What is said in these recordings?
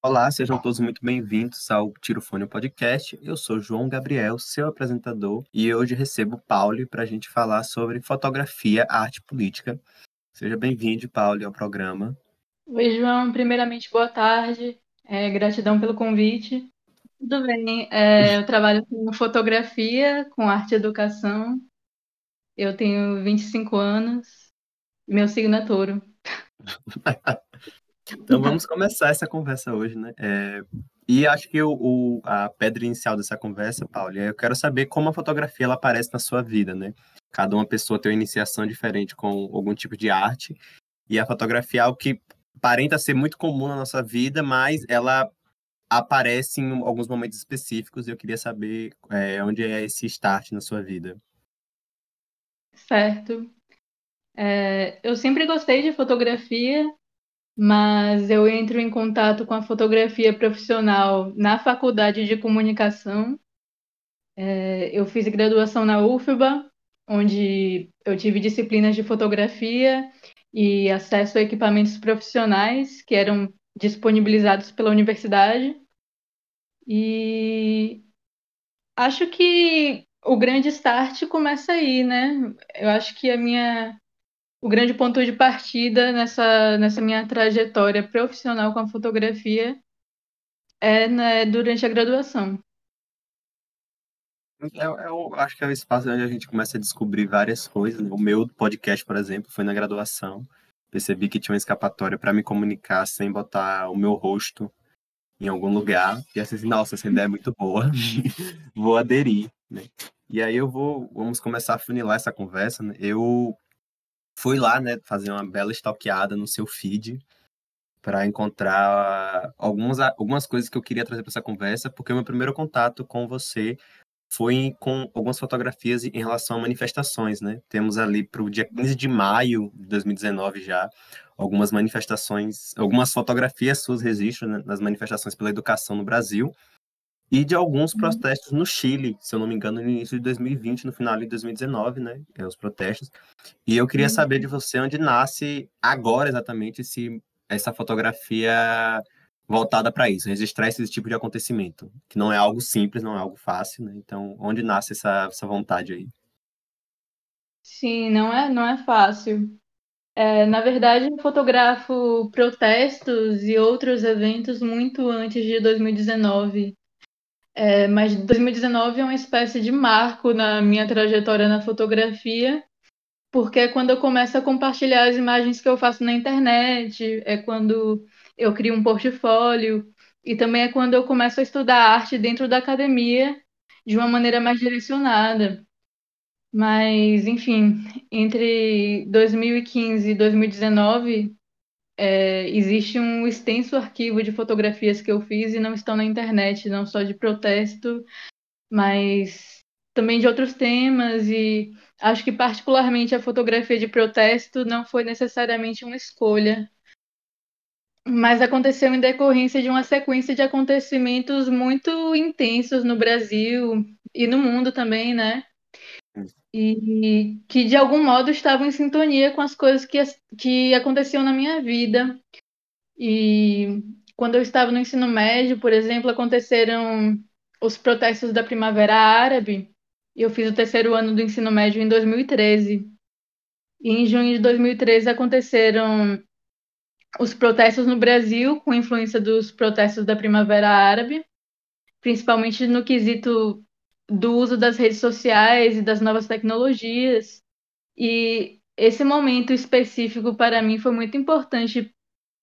Olá, sejam todos muito bem-vindos ao Tirofone Podcast. Eu sou João Gabriel, seu apresentador, e hoje recebo Paulo para a gente falar sobre fotografia, arte política. Seja bem-vindo, Paulo, ao programa. Oi, João. Primeiramente, boa tarde. É, gratidão pelo convite. Tudo bem. É, eu trabalho com fotografia, com arte e educação. Eu tenho 25 anos. Meu signo é touro. Então vamos começar essa conversa hoje, né? É, e acho que o, o, a pedra inicial dessa conversa, Paulo, é eu quero saber como a fotografia ela aparece na sua vida, né? Cada uma pessoa tem uma iniciação diferente com algum tipo de arte, e a fotografia é algo que aparenta ser muito comum na nossa vida, mas ela aparece em alguns momentos específicos, e eu queria saber é, onde é esse start na sua vida. Certo. É, eu sempre gostei de fotografia, mas eu entro em contato com a fotografia profissional na faculdade de comunicação. É, eu fiz graduação na UFBA, onde eu tive disciplinas de fotografia e acesso a equipamentos profissionais que eram disponibilizados pela universidade. E acho que o grande start começa aí, né? Eu acho que a minha o grande ponto de partida nessa, nessa minha trajetória profissional com a fotografia é né, durante a graduação. Eu, eu, acho que é o espaço onde a gente começa a descobrir várias coisas. Né? O meu podcast, por exemplo, foi na graduação. Percebi que tinha uma escapatória para me comunicar sem botar o meu rosto em algum lugar. E assim, nossa, essa ideia é muito boa. vou aderir, né? E aí eu vou, vamos começar a funilar essa conversa. Né? Eu fui lá, né, fazer uma bela stalkeada no seu feed para encontrar algumas, algumas coisas que eu queria trazer para essa conversa, porque o meu primeiro contato com você foi com algumas fotografias em relação a manifestações, né? Temos ali para o dia 15 de maio de 2019 já algumas manifestações, algumas fotografias suas registros né, nas manifestações pela educação no Brasil e de alguns uhum. protestos no Chile, se eu não me engano, no início de 2020, no final de 2019, né? É, os protestos. E eu queria saber de uhum. você onde nasce agora exatamente esse, essa fotografia voltada para isso, registrar esse tipo de acontecimento, que não é algo simples, não é algo fácil, né? Então, onde nasce essa, essa vontade aí? Sim, não é, não é fácil. É, na verdade, eu fotografo protestos e outros eventos muito antes de 2019. É, mas 2019 é uma espécie de marco na minha trajetória na fotografia, porque é quando eu começo a compartilhar as imagens que eu faço na internet, é quando eu crio um portfólio, e também é quando eu começo a estudar arte dentro da academia de uma maneira mais direcionada. Mas, enfim, entre 2015 e 2019, é, existe um extenso arquivo de fotografias que eu fiz e não estão na internet, não só de protesto, mas também de outros temas. E acho que, particularmente, a fotografia de protesto não foi necessariamente uma escolha, mas aconteceu em decorrência de uma sequência de acontecimentos muito intensos no Brasil e no mundo também, né? E que de algum modo estavam em sintonia com as coisas que, que aconteciam na minha vida. E quando eu estava no ensino médio, por exemplo, aconteceram os protestos da Primavera Árabe. E eu fiz o terceiro ano do ensino médio em 2013. E em junho de 2013 aconteceram os protestos no Brasil, com influência dos protestos da Primavera Árabe, principalmente no quesito do uso das redes sociais e das novas tecnologias. E esse momento específico para mim foi muito importante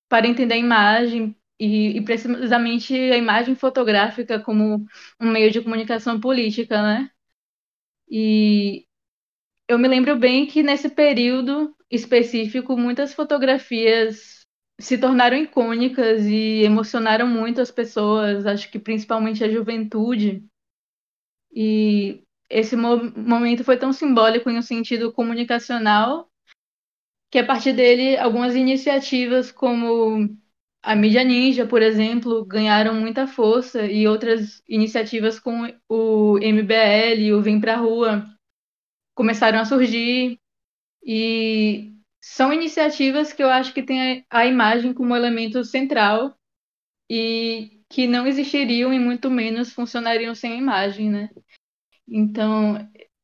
para entender a imagem e, e precisamente a imagem fotográfica como um meio de comunicação política, né? E eu me lembro bem que nesse período específico muitas fotografias se tornaram icônicas e emocionaram muito as pessoas, acho que principalmente a juventude. E esse mo momento foi tão simbólico em um sentido comunicacional que a partir dele algumas iniciativas como a mídia ninja, por exemplo, ganharam muita força e outras iniciativas como o MBL, o Vem Pra Rua, começaram a surgir e são iniciativas que eu acho que têm a imagem como elemento central e que não existiriam e muito menos funcionariam sem a imagem, né? Então,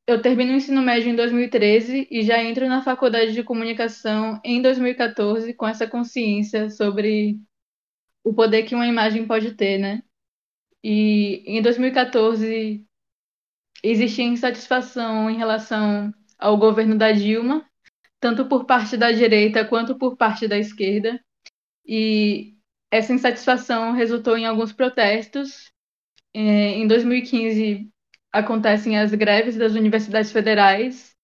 eu termino o ensino médio em 2013 e já entro na faculdade de comunicação em 2014 com essa consciência sobre o poder que uma imagem pode ter, né? E em 2014 existia insatisfação em relação ao governo da Dilma, tanto por parte da direita quanto por parte da esquerda. E essa insatisfação resultou em alguns protestos. É, em 2015 acontecem as greves das universidades federais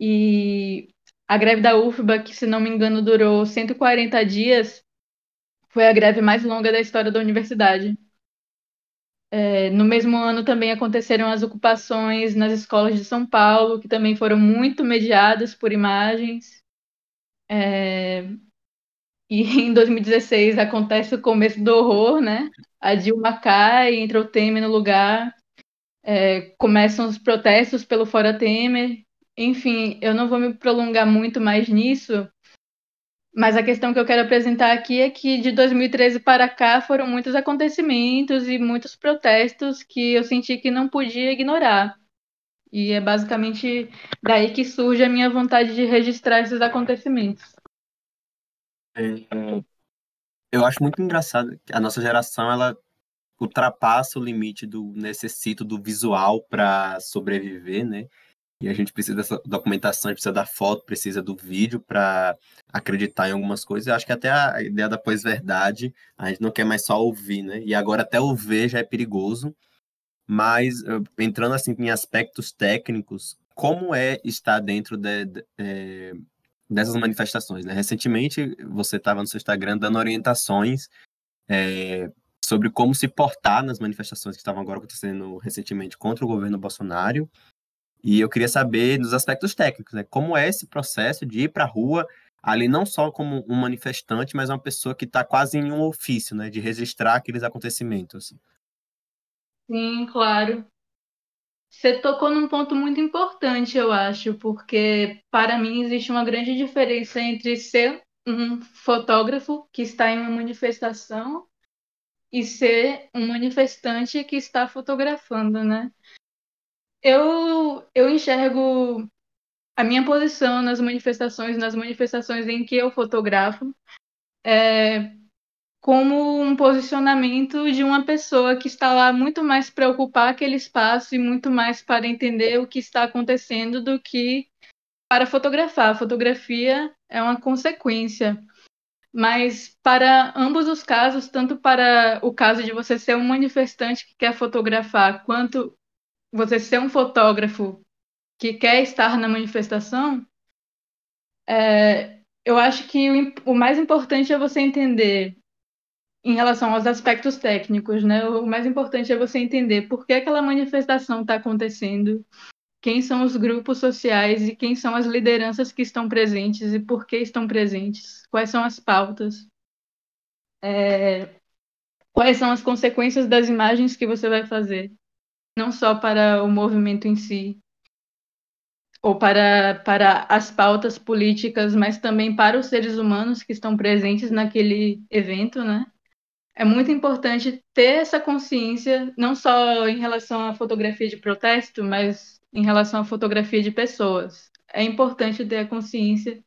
e a greve da UFBA, que se não me engano durou 140 dias, foi a greve mais longa da história da universidade. É, no mesmo ano também aconteceram as ocupações nas escolas de São Paulo, que também foram muito mediadas por imagens. É, e em 2016 acontece o começo do horror, né? A Dilma cai, entra o Temer no lugar, é, começam os protestos pelo Fora Temer. Enfim, eu não vou me prolongar muito mais nisso, mas a questão que eu quero apresentar aqui é que de 2013 para cá foram muitos acontecimentos e muitos protestos que eu senti que não podia ignorar. E é basicamente daí que surge a minha vontade de registrar esses acontecimentos. É, eu acho muito engraçado que a nossa geração ela ultrapassa o limite do necessito do visual para sobreviver, né? E a gente precisa dessa documentação, precisa da foto, precisa do vídeo para acreditar em algumas coisas. Eu acho que até a ideia da pós-verdade, a gente não quer mais só ouvir, né? E agora até ouvir já é perigoso. Mas entrando assim em aspectos técnicos, como é estar dentro de, de, de dessas manifestações, né? Recentemente você estava no seu Instagram dando orientações é, sobre como se portar nas manifestações que estavam agora acontecendo recentemente contra o governo Bolsonaro e eu queria saber dos aspectos técnicos, né? Como é esse processo de ir para a rua, ali não só como um manifestante, mas uma pessoa que está quase em um ofício, né? De registrar aqueles acontecimentos. Sim, claro. Você tocou num ponto muito importante, eu acho, porque para mim existe uma grande diferença entre ser um fotógrafo que está em uma manifestação e ser um manifestante que está fotografando, né? Eu, eu enxergo a minha posição nas manifestações, nas manifestações em que eu fotografo, é, como um posicionamento de uma pessoa que está lá muito mais para ocupar aquele espaço e muito mais para entender o que está acontecendo do que para fotografar. A fotografia é uma consequência. Mas para ambos os casos, tanto para o caso de você ser um manifestante que quer fotografar, quanto você ser um fotógrafo que quer estar na manifestação, é, eu acho que o, o, mais importante é você entender, em relação aos aspectos técnicos, né? O mais importante é você entender por que aquela manifestação está acontecendo, quem são os grupos sociais e quem são as lideranças que estão presentes e por que estão presentes, quais são as pautas, é, quais são as consequências das imagens que você vai fazer não só para o movimento em si, ou para, para as pautas políticas, mas também para os seres humanos que estão presentes naquele evento, né? É muito importante ter essa consciência, não só em relação à fotografia de protesto, mas em relação à fotografia de pessoas. É importante ter a consciência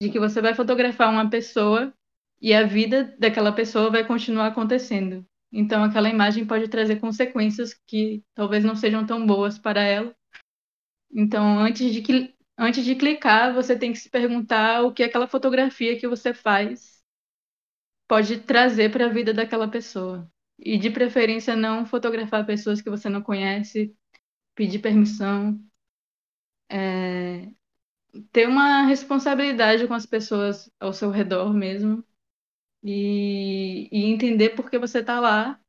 de que você vai fotografar uma pessoa e a vida daquela pessoa vai continuar acontecendo. Então, aquela imagem pode trazer consequências que talvez não sejam tão boas para ela. Então, antes de, antes de clicar, você tem que se perguntar o que aquela fotografia que você faz pode trazer para a vida daquela pessoa. E, de preferência, não fotografar pessoas que você não conhece, pedir permissão. É... Ter uma responsabilidade com as pessoas ao seu redor mesmo e, e entender por que você está lá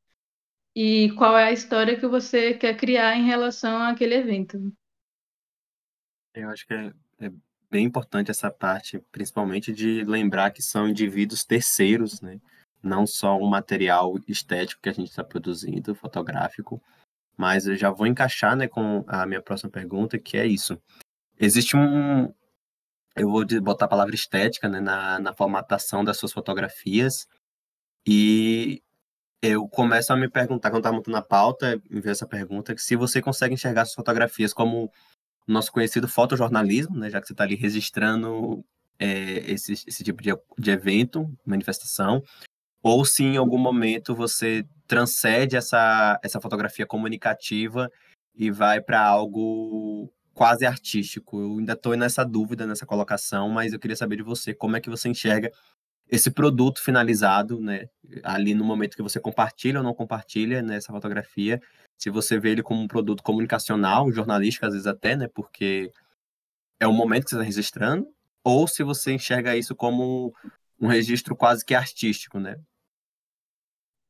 e qual é a história que você quer criar em relação àquele evento. Eu acho que é, é bem importante essa parte, principalmente de lembrar que são indivíduos terceiros, né? Não só um material estético que a gente está produzindo, fotográfico, mas eu já vou encaixar né, com a minha próxima pergunta, que é isso. Existe um, eu vou botar a palavra estética né, na, na formatação das suas fotografias. E eu começo a me perguntar, quando estava montando a pauta, me veio essa pergunta, que se você consegue enxergar suas fotografias como o nosso conhecido fotojornalismo, né, já que você está ali registrando é, esse, esse tipo de, de evento, manifestação, ou se em algum momento você transcende essa, essa fotografia comunicativa e vai para algo quase artístico. Eu ainda estou nessa dúvida, nessa colocação, mas eu queria saber de você, como é que você enxerga esse produto finalizado, né, ali no momento que você compartilha ou não compartilha nessa fotografia, se você vê ele como um produto comunicacional, jornalístico às vezes até, né, porque é o momento que você está registrando, ou se você enxerga isso como um registro quase que artístico, né?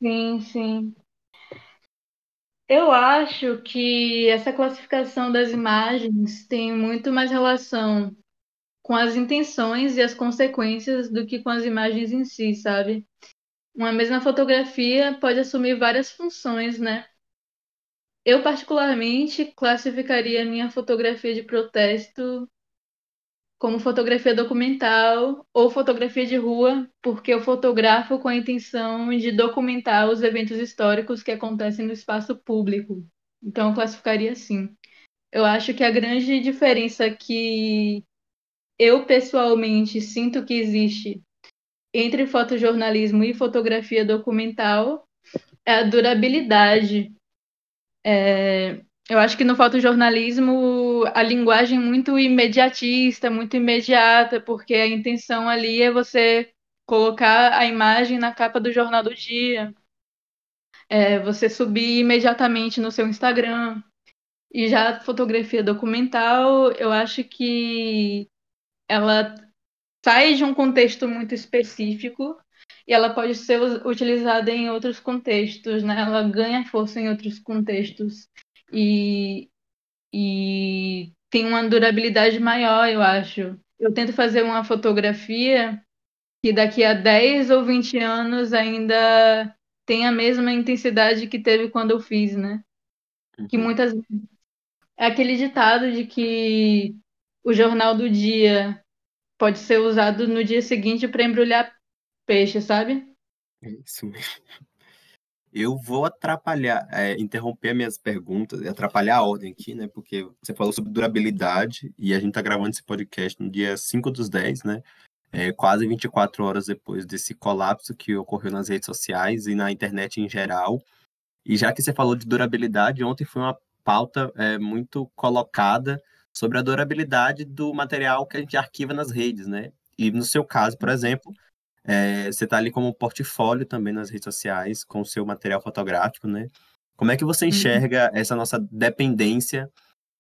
Sim, sim. Eu acho que essa classificação das imagens tem muito mais relação com as intenções e as consequências do que com as imagens em si, sabe? Uma mesma fotografia pode assumir várias funções, né? Eu, particularmente, classificaria minha fotografia de protesto como fotografia documental ou fotografia de rua, porque eu fotografo com a intenção de documentar os eventos históricos que acontecem no espaço público. Então, eu classificaria assim. Eu acho que a grande diferença que eu pessoalmente sinto que existe entre fotojornalismo e fotografia documental é a durabilidade. É, eu acho que no fotojornalismo a linguagem muito imediatista, muito imediata, porque a intenção ali é você colocar a imagem na capa do jornal do dia, é, você subir imediatamente no seu Instagram. E já a fotografia documental, eu acho que ela sai de um contexto muito específico e ela pode ser utilizada em outros contextos, né? Ela ganha força em outros contextos e, e tem uma durabilidade maior, eu acho. Eu tento fazer uma fotografia que daqui a 10 ou 20 anos ainda tem a mesma intensidade que teve quando eu fiz, né? Que uhum. muitas é aquele ditado de que o jornal do dia pode ser usado no dia seguinte para embrulhar peixe, sabe? É isso mesmo. Eu vou atrapalhar, é, interromper minhas perguntas, atrapalhar a ordem aqui, né? Porque você falou sobre durabilidade e a gente tá gravando esse podcast no dia 5 dos 10, né? É, quase 24 horas depois desse colapso que ocorreu nas redes sociais e na internet em geral. E já que você falou de durabilidade, ontem foi uma pauta é, muito colocada sobre a durabilidade do material que a gente arquiva nas redes, né? E no seu caso, por exemplo, é, você está ali como portfólio também nas redes sociais, com o seu material fotográfico, né? Como é que você uhum. enxerga uhum. essa nossa dependência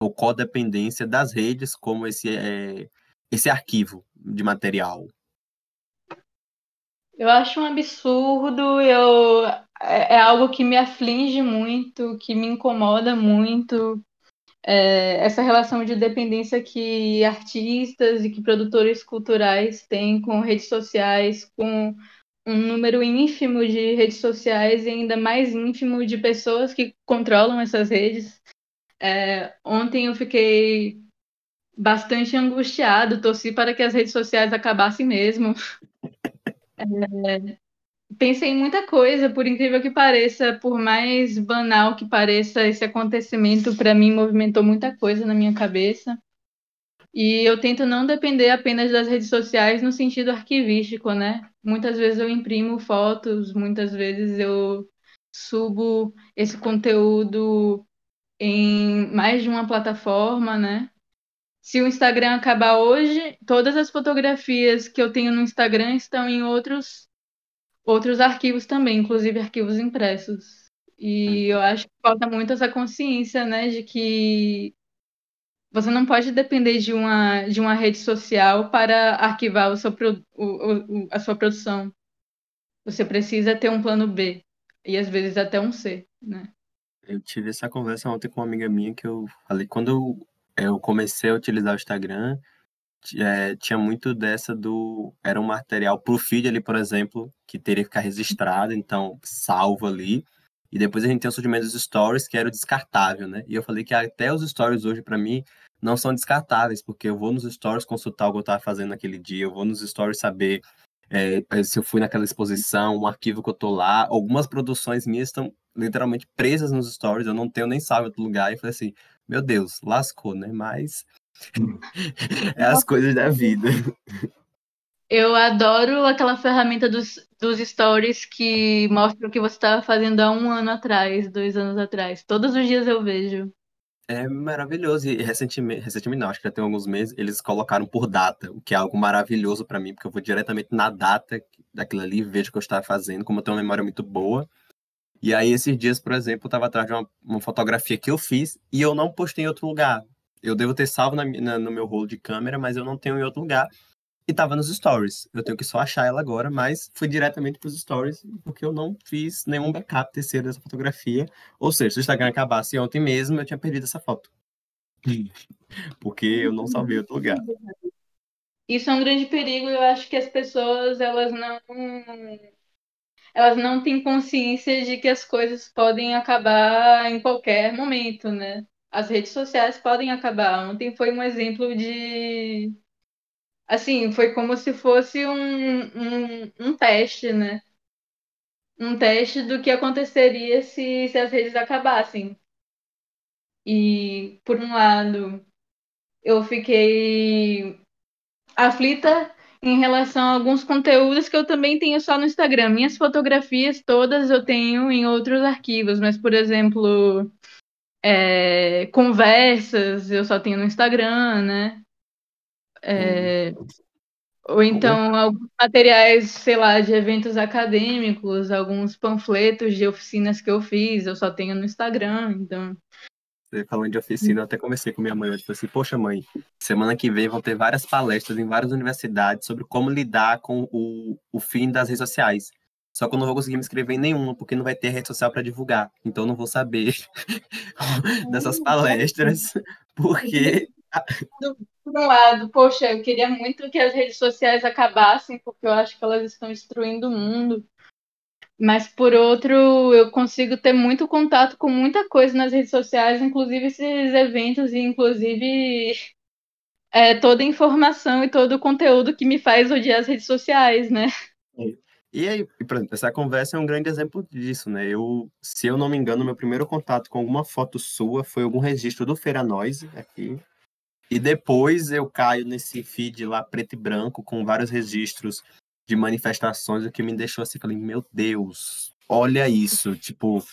ou codependência das redes como esse, é, esse arquivo de material? Eu acho um absurdo, eu, é, é algo que me aflige muito, que me incomoda muito, é, essa relação de dependência que artistas e que produtores culturais têm com redes sociais, com um número ínfimo de redes sociais e ainda mais ínfimo de pessoas que controlam essas redes. É, ontem eu fiquei bastante angustiado, torci para que as redes sociais acabassem mesmo. É, pensei em muita coisa, por incrível que pareça, por mais banal que pareça, esse acontecimento para mim movimentou muita coisa na minha cabeça. E eu tento não depender apenas das redes sociais no sentido arquivístico, né? Muitas vezes eu imprimo fotos, muitas vezes eu subo esse conteúdo em mais de uma plataforma, né? Se o Instagram acabar hoje, todas as fotografias que eu tenho no Instagram estão em outros outros arquivos também, inclusive arquivos impressos. E eu acho que falta muito essa consciência, né, de que você não pode depender de uma, de uma rede social para arquivar o seu, o, o, a sua produção. Você precisa ter um plano B e às vezes até um C, né? Eu tive essa conversa ontem com uma amiga minha que eu falei, quando eu, eu comecei a utilizar o Instagram, é, tinha muito dessa do. Era um material pro feed ali, por exemplo, que teria que ficar registrado, então salvo ali. E depois a gente tem o surgimento dos stories, que era o descartável, né? E eu falei que até os stories hoje, para mim, não são descartáveis, porque eu vou nos stories consultar o que eu estava fazendo naquele dia, eu vou nos stories saber é, se eu fui naquela exposição, um arquivo que eu tô lá. Algumas produções minhas estão literalmente presas nos stories, eu não tenho nem salvo outro lugar. E falei assim, meu Deus, lascou, né? Mas é as coisas da vida. Eu adoro aquela ferramenta dos, dos stories que mostra o que você estava fazendo há um ano atrás, dois anos atrás. Todos os dias eu vejo. É maravilhoso. E recentemente, recentemente não, acho que já tem alguns meses, eles colocaram por data, o que é algo maravilhoso para mim, porque eu vou diretamente na data daquilo ali, vejo o que eu estava fazendo, como eu tenho uma memória muito boa. E aí, esses dias, por exemplo, eu estava atrás de uma, uma, fotografia que eu fiz e eu não postei em outro lugar. Eu devo ter salvo na, na, no meu rolo de câmera, mas eu não tenho em outro lugar e tava nos stories. Eu tenho que só achar ela agora, mas fui diretamente pros stories, porque eu não fiz nenhum backup terceiro dessa fotografia. Ou seja, se o Instagram acabasse ontem mesmo, eu tinha perdido essa foto. porque eu não salvei outro lugar. Isso é um grande perigo, eu acho que as pessoas, elas não elas não têm consciência de que as coisas podem acabar em qualquer momento, né? As redes sociais podem acabar. Ontem foi um exemplo de assim, foi como se fosse um, um, um teste, né? Um teste do que aconteceria se, se as redes acabassem. E, por um lado, eu fiquei aflita em relação a alguns conteúdos que eu também tenho só no Instagram. Minhas fotografias todas eu tenho em outros arquivos, mas, por exemplo, é, conversas eu só tenho no Instagram, né? É, ou então alguns materiais, sei lá, de eventos acadêmicos, alguns panfletos de oficinas que eu fiz, eu só tenho no Instagram, então. Você falando de oficina, eu até conversei com minha mãe, eu disse assim, poxa mãe, semana que vem vão ter várias palestras em várias universidades sobre como lidar com o, o fim das redes sociais. Só que eu não vou conseguir me inscrever em nenhuma, porque não vai ter rede social para divulgar. Então eu não vou saber dessas palestras, porque por um lado, poxa, eu queria muito que as redes sociais acabassem, porque eu acho que elas estão destruindo o mundo. Mas por outro, eu consigo ter muito contato com muita coisa nas redes sociais, inclusive esses eventos e inclusive é, toda a informação e todo o conteúdo que me faz odiar as redes sociais, né? E aí, essa conversa é um grande exemplo disso, né? Eu, se eu não me engano, meu primeiro contato com alguma foto sua foi algum registro do Feira Noise aqui, e depois eu caio nesse feed lá preto e branco com vários registros de manifestações, o que me deixou assim, falei, meu Deus, olha isso, tipo,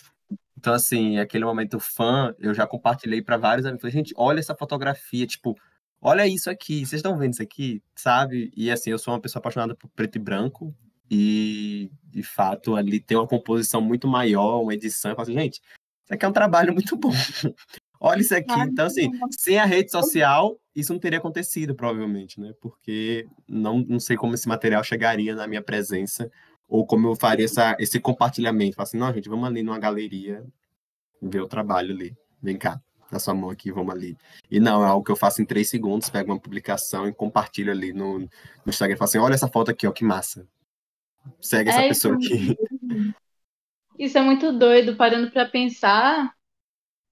então assim, aquele momento fã, eu já compartilhei para vários amigos, falei, gente, olha essa fotografia, tipo, olha isso aqui, vocês estão vendo isso aqui, sabe? E assim, eu sou uma pessoa apaixonada por preto e branco e de fato ali tem uma composição muito maior, uma edição, eu falo assim, gente, isso aqui é um trabalho muito bom. Olha isso aqui. Então, assim, sem a rede social, isso não teria acontecido, provavelmente, né? Porque não, não sei como esse material chegaria na minha presença, ou como eu faria essa, esse compartilhamento. Falar assim, não, gente, vamos ali numa galeria ver o trabalho ali. Vem cá, na sua mão aqui, vamos ali. E não, é algo que eu faço em três segundos, pego uma publicação e compartilho ali no, no Instagram. Falo assim, olha essa foto aqui, ó, que massa. Segue essa é, pessoa aqui. Isso é muito doido, parando para pensar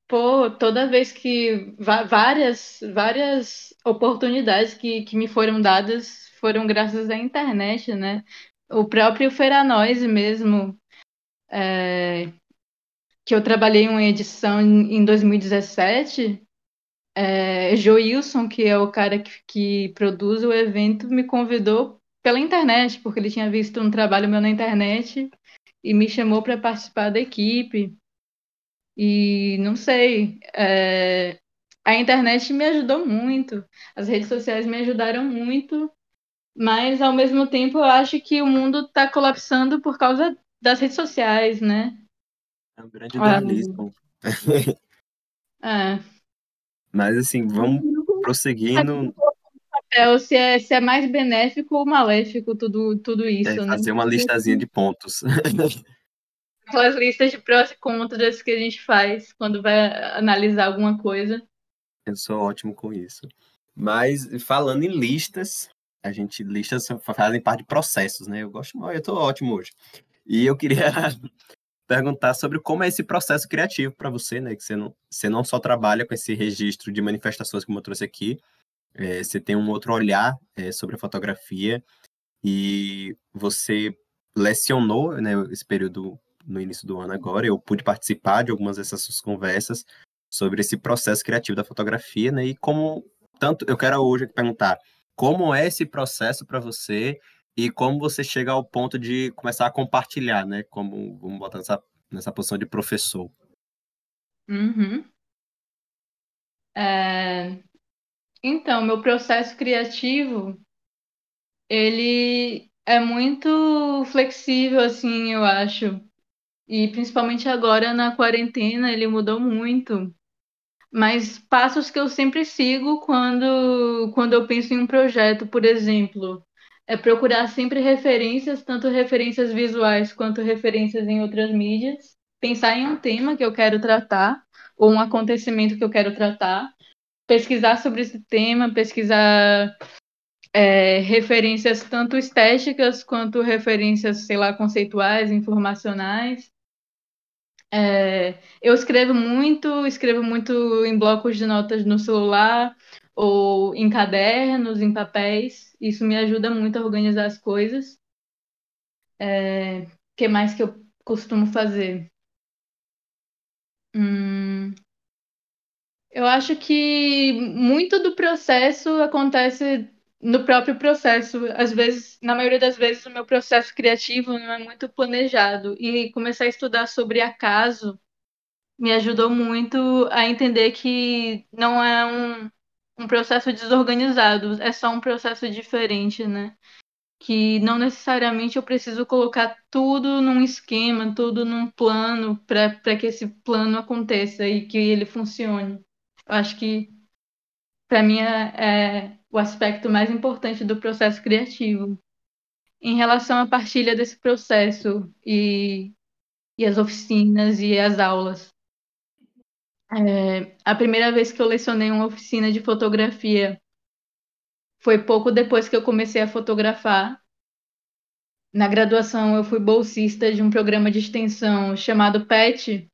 Pô, toda vez que várias, várias oportunidades que, que me foram dadas foram graças à internet, né? O próprio Feranoise mesmo, é, que eu trabalhei em uma edição em 2017, é, Joilson, que é o cara que, que produz o evento, me convidou pela internet, porque ele tinha visto um trabalho meu na internet e me chamou para participar da equipe. E não sei, é, a internet me ajudou muito, as redes sociais me ajudaram muito, mas ao mesmo tempo eu acho que o mundo está colapsando por causa das redes sociais, né? É um grande dualismo. É. Mas assim, vamos prosseguindo. Papel, se é, se é mais benéfico ou maléfico tudo, tudo isso, é, fazer né? uma listazinha de pontos. aquelas listas de prós e contras que a gente faz quando vai analisar alguma coisa. Eu sou ótimo com isso. Mas falando em listas, a gente listas fazem parte de processos, né? Eu gosto, eu tô ótimo hoje. E eu queria perguntar sobre como é esse processo criativo para você, né? Que você não, você não só trabalha com esse registro de manifestações como eu trouxe aqui, é, você tem um outro olhar é, sobre a fotografia e você lecionou né, esse período no início do ano agora, eu pude participar de algumas dessas suas conversas sobre esse processo criativo da fotografia, né? E como tanto eu quero hoje perguntar como é esse processo para você e como você chega ao ponto de começar a compartilhar, né? Como vamos botar nessa, nessa posição de professor. Uhum. É... Então, meu processo criativo, ele é muito flexível, assim, eu acho. E principalmente agora na quarentena, ele mudou muito. Mas passos que eu sempre sigo quando, quando eu penso em um projeto, por exemplo, é procurar sempre referências, tanto referências visuais quanto referências em outras mídias. Pensar em um tema que eu quero tratar, ou um acontecimento que eu quero tratar. Pesquisar sobre esse tema, pesquisar é, referências tanto estéticas quanto referências, sei lá, conceituais, informacionais. É, eu escrevo muito, escrevo muito em blocos de notas no celular ou em cadernos, em papéis. Isso me ajuda muito a organizar as coisas. O é, que mais que eu costumo fazer? Hum, eu acho que muito do processo acontece no próprio processo. Às vezes, na maioria das vezes, o meu processo criativo não é muito planejado. E começar a estudar sobre acaso me ajudou muito a entender que não é um, um processo desorganizado, é só um processo diferente, né? Que não necessariamente eu preciso colocar tudo num esquema, tudo num plano para que esse plano aconteça e que ele funcione. Eu acho que para mim é, é o aspecto mais importante do processo criativo. Em relação à partilha desse processo e, e as oficinas e as aulas. É, a primeira vez que eu lecionei uma oficina de fotografia foi pouco depois que eu comecei a fotografar. Na graduação, eu fui bolsista de um programa de extensão chamado PET,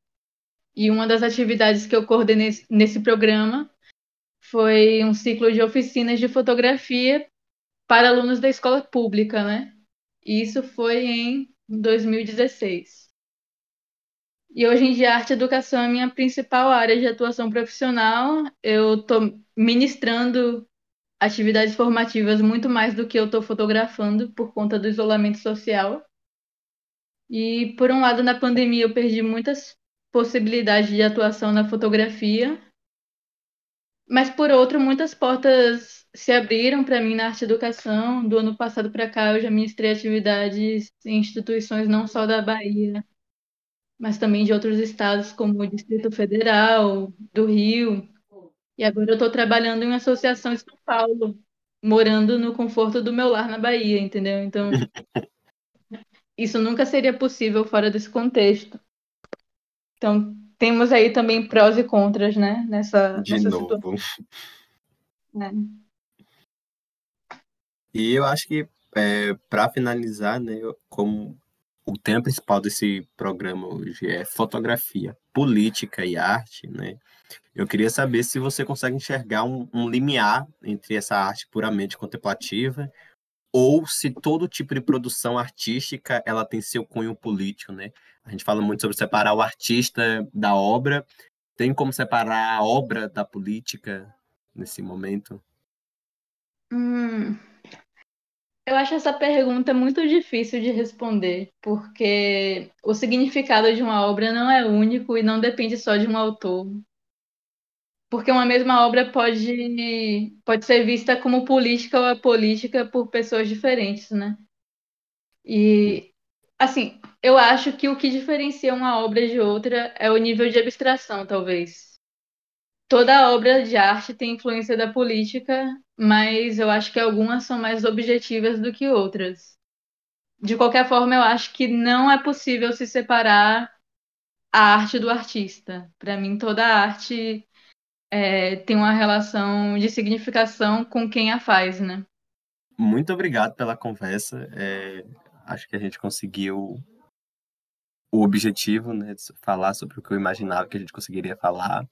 e uma das atividades que eu coordenei nesse programa foi um ciclo de oficinas de fotografia para alunos da escola pública, né? E isso foi em 2016. E hoje em dia, arte e educação é a minha principal área de atuação profissional. Eu estou ministrando atividades formativas muito mais do que eu estou fotografando por conta do isolamento social. E, por um lado, na pandemia, eu perdi muitas possibilidades de atuação na fotografia, mas, por outro, muitas portas se abriram para mim na arte educação. Do ano passado para cá, eu já ministrei atividades em instituições não só da Bahia, mas também de outros estados, como o Distrito Federal, do Rio. E agora eu estou trabalhando em uma associação em São Paulo, morando no conforto do meu lar na Bahia, entendeu? Então, isso nunca seria possível fora desse contexto. Então, temos aí também prós e contras, né? Nessa, De nessa novo. situação. É. E eu acho que, é, para finalizar, né, como o tema principal desse programa hoje é fotografia, política e arte, né? Eu queria saber se você consegue enxergar um, um limiar entre essa arte puramente contemplativa ou se todo tipo de produção artística ela tem seu cunho político, né? A gente fala muito sobre separar o artista da obra. Tem como separar a obra da política nesse momento? Hum, eu acho essa pergunta muito difícil de responder, porque o significado de uma obra não é único e não depende só de um autor. Porque uma mesma obra pode, pode ser vista como política ou apolítica por pessoas diferentes, né? E, assim, eu acho que o que diferencia uma obra de outra é o nível de abstração, talvez. Toda obra de arte tem influência da política, mas eu acho que algumas são mais objetivas do que outras. De qualquer forma, eu acho que não é possível se separar a arte do artista. Para mim, toda arte é, tem uma relação de significação com quem a faz, né? Muito obrigado pela conversa. É, acho que a gente conseguiu o objetivo, né, de falar sobre o que eu imaginava que a gente conseguiria falar.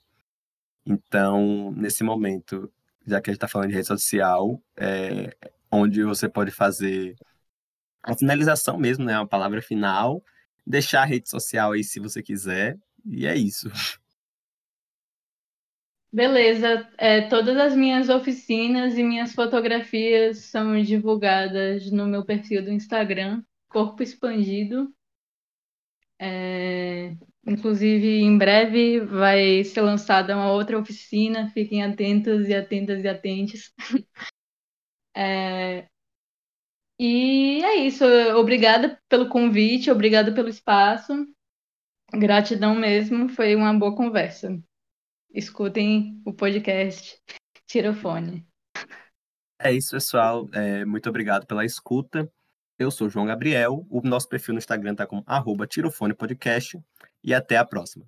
Então, nesse momento, já que a gente está falando de rede social, é, onde você pode fazer a finalização mesmo, né? A palavra final. Deixar a rede social aí se você quiser. E é isso. Beleza. É, todas as minhas oficinas e minhas fotografias são divulgadas no meu perfil do Instagram, Corpo Expandido. É, inclusive, em breve vai ser lançada uma outra oficina. Fiquem atentos e atentas e atentes. É, e é isso. Obrigada pelo convite, obrigada pelo espaço. Gratidão mesmo, foi uma boa conversa. Escutem o podcast Tirofone. É isso, pessoal. É, muito obrigado pela escuta. Eu sou João Gabriel. O nosso perfil no Instagram está com arroba Tirofone Podcast. E até a próxima.